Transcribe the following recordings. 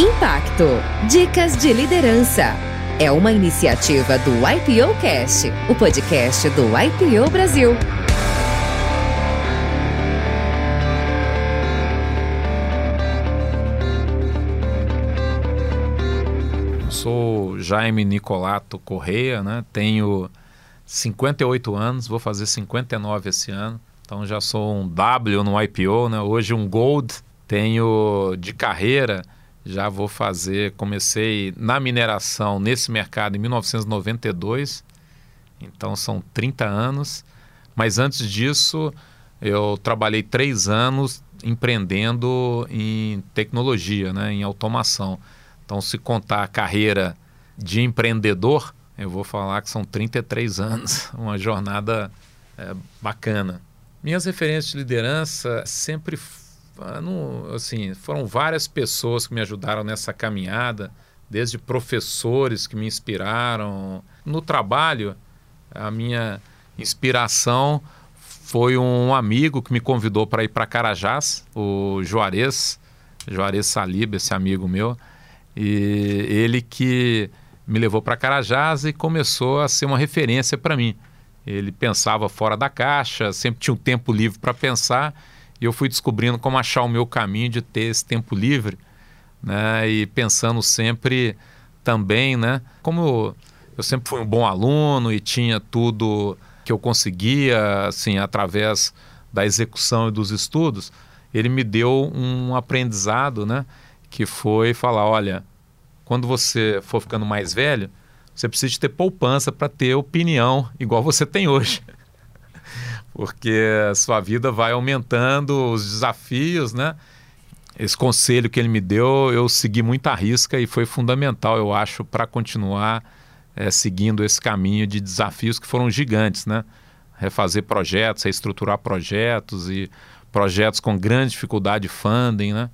Impacto Dicas de Liderança. É uma iniciativa do IPO Cast, o podcast do IPO Brasil. Sou Jaime Nicolato Correia, né? Tenho 58 anos, vou fazer 59 esse ano. Então já sou um W no IPO, né? Hoje um Gold. Tenho de carreira já vou fazer, comecei na mineração nesse mercado em 1992, então são 30 anos. Mas antes disso, eu trabalhei três anos empreendendo em tecnologia, né, em automação. Então, se contar a carreira de empreendedor, eu vou falar que são 33 anos, uma jornada é, bacana. Minhas referências de liderança sempre não, assim, foram várias pessoas que me ajudaram nessa caminhada, desde professores que me inspiraram. No trabalho, a minha inspiração foi um amigo que me convidou para ir para Carajás, o Juarez, Juarez Salib, esse amigo meu, e ele que me levou para Carajás e começou a ser uma referência para mim. Ele pensava fora da caixa, sempre tinha um tempo livre para pensar e eu fui descobrindo como achar o meu caminho de ter esse tempo livre, né? E pensando sempre também, né? Como eu, eu sempre fui um bom aluno e tinha tudo que eu conseguia, assim, através da execução e dos estudos, ele me deu um aprendizado, né? Que foi falar, olha, quando você for ficando mais velho, você precisa ter poupança para ter opinião igual você tem hoje porque a sua vida vai aumentando os desafios, né? Esse conselho que ele me deu, eu segui muita risca e foi fundamental, eu acho, para continuar é, seguindo esse caminho de desafios que foram gigantes, né? Refazer projetos, reestruturar projetos e projetos com grande dificuldade de funding, né?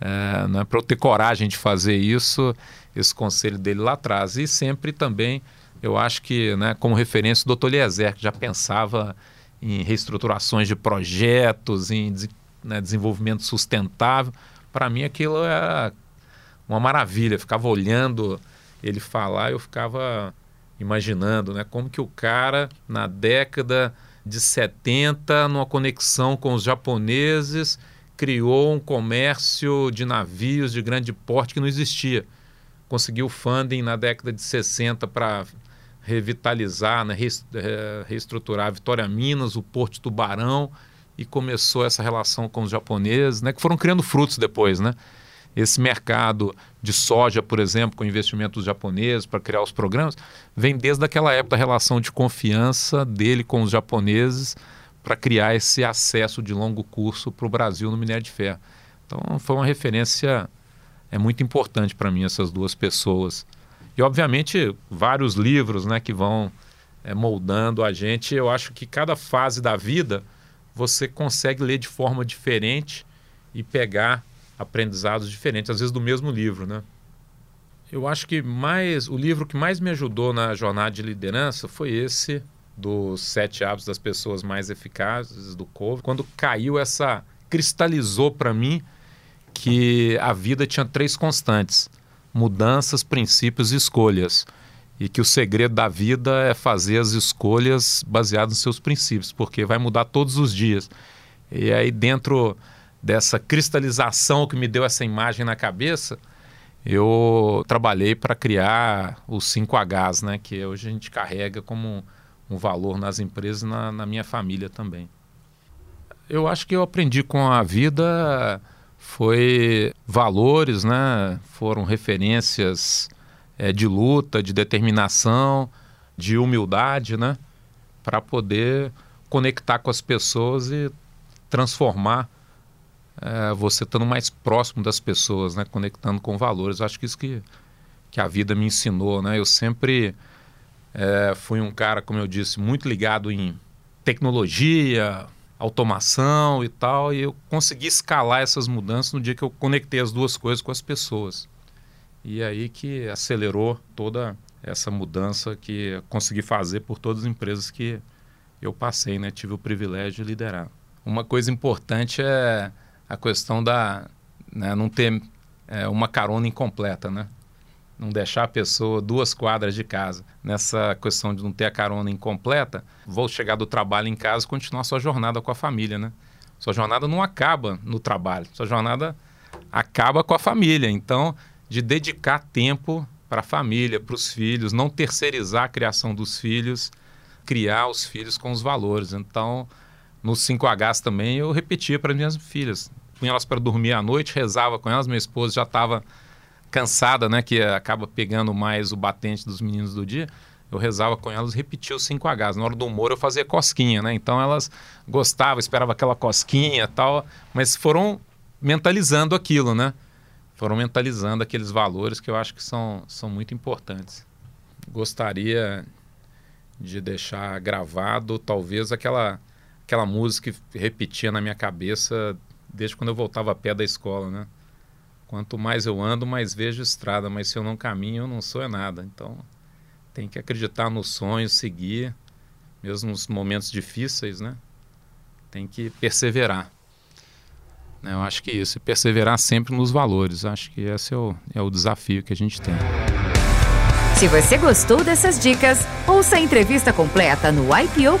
É, né? Para eu ter coragem de fazer isso, esse conselho dele lá atrás. E sempre também, eu acho que, né, como referência, o Dr. Eliezer, que já pensava em reestruturações de projetos, em né, desenvolvimento sustentável. Para mim aquilo era uma maravilha. Eu ficava olhando ele falar, eu ficava imaginando, né, como que o cara na década de 70, numa conexão com os japoneses, criou um comércio de navios de grande porte que não existia. Conseguiu funding na década de 60 para revitalizar, né, reestruturar a Vitória Minas, o Porto Tubarão, e começou essa relação com os japoneses, né, que foram criando frutos depois. Né? Esse mercado de soja, por exemplo, com investimentos japoneses para criar os programas, vem desde aquela época da relação de confiança dele com os japoneses para criar esse acesso de longo curso para o Brasil no minério de ferro. Então foi uma referência é muito importante para mim essas duas pessoas. E, obviamente, vários livros né, que vão é, moldando a gente. Eu acho que cada fase da vida você consegue ler de forma diferente e pegar aprendizados diferentes, às vezes do mesmo livro, né? Eu acho que mais o livro que mais me ajudou na jornada de liderança foi esse dos sete hábitos das pessoas mais eficazes do Cove. Quando caiu essa cristalizou para mim que a vida tinha três constantes: mudanças, princípios e escolhas. E que o segredo da vida é fazer as escolhas baseadas nos seus princípios, porque vai mudar todos os dias. E aí, dentro dessa cristalização que me deu essa imagem na cabeça, eu trabalhei para criar os 5Hs, né, que hoje a gente carrega como um valor nas empresas e na, na minha família também. Eu acho que eu aprendi com a vida foi valores, né? Foram referências é, de luta, de determinação, de humildade, né? Para poder conectar com as pessoas e transformar é, você estando mais próximo das pessoas, né? Conectando com valores. Acho que isso que, que a vida me ensinou, né? Eu sempre é, fui um cara, como eu disse, muito ligado em tecnologia, automação e tal, e eu consegui escalar essas mudanças no dia que eu conectei as duas coisas com as pessoas. E aí que acelerou toda essa mudança que consegui fazer por todas as empresas que eu passei, né? Tive o privilégio de liderar. Uma coisa importante é a questão da né, não ter é, uma carona incompleta, né? Não deixar a pessoa duas quadras de casa. Nessa questão de não ter a carona incompleta, vou chegar do trabalho em casa e continuar sua jornada com a família, né? Sua jornada não acaba no trabalho, sua jornada acaba com a família. Então, de dedicar tempo para a família, para os filhos, não terceirizar a criação dos filhos, criar os filhos com os valores. Então, nos 5Hs também eu repetia para minhas filhas. Punha elas para dormir à noite, rezava com elas, minha esposa já estava cansada, né, que acaba pegando mais o batente dos meninos do dia. Eu rezava com elas, repetia os 5Hs. Na hora do humor eu fazia cosquinha, né? Então elas gostavam, esperavam aquela cosquinha tal, mas foram mentalizando aquilo, né? Foram mentalizando aqueles valores que eu acho que são, são muito importantes. Gostaria de deixar gravado talvez aquela aquela música que repetia na minha cabeça desde quando eu voltava a pé da escola, né? Quanto mais eu ando, mais vejo estrada, mas se eu não caminho, eu não sou é nada. Então, tem que acreditar no sonho, seguir, mesmo nos momentos difíceis, né? Tem que perseverar. Né? Eu acho que isso, perseverar sempre nos valores. Acho que esse é o, é o desafio que a gente tem. Se você gostou dessas dicas, ouça a entrevista completa no IPO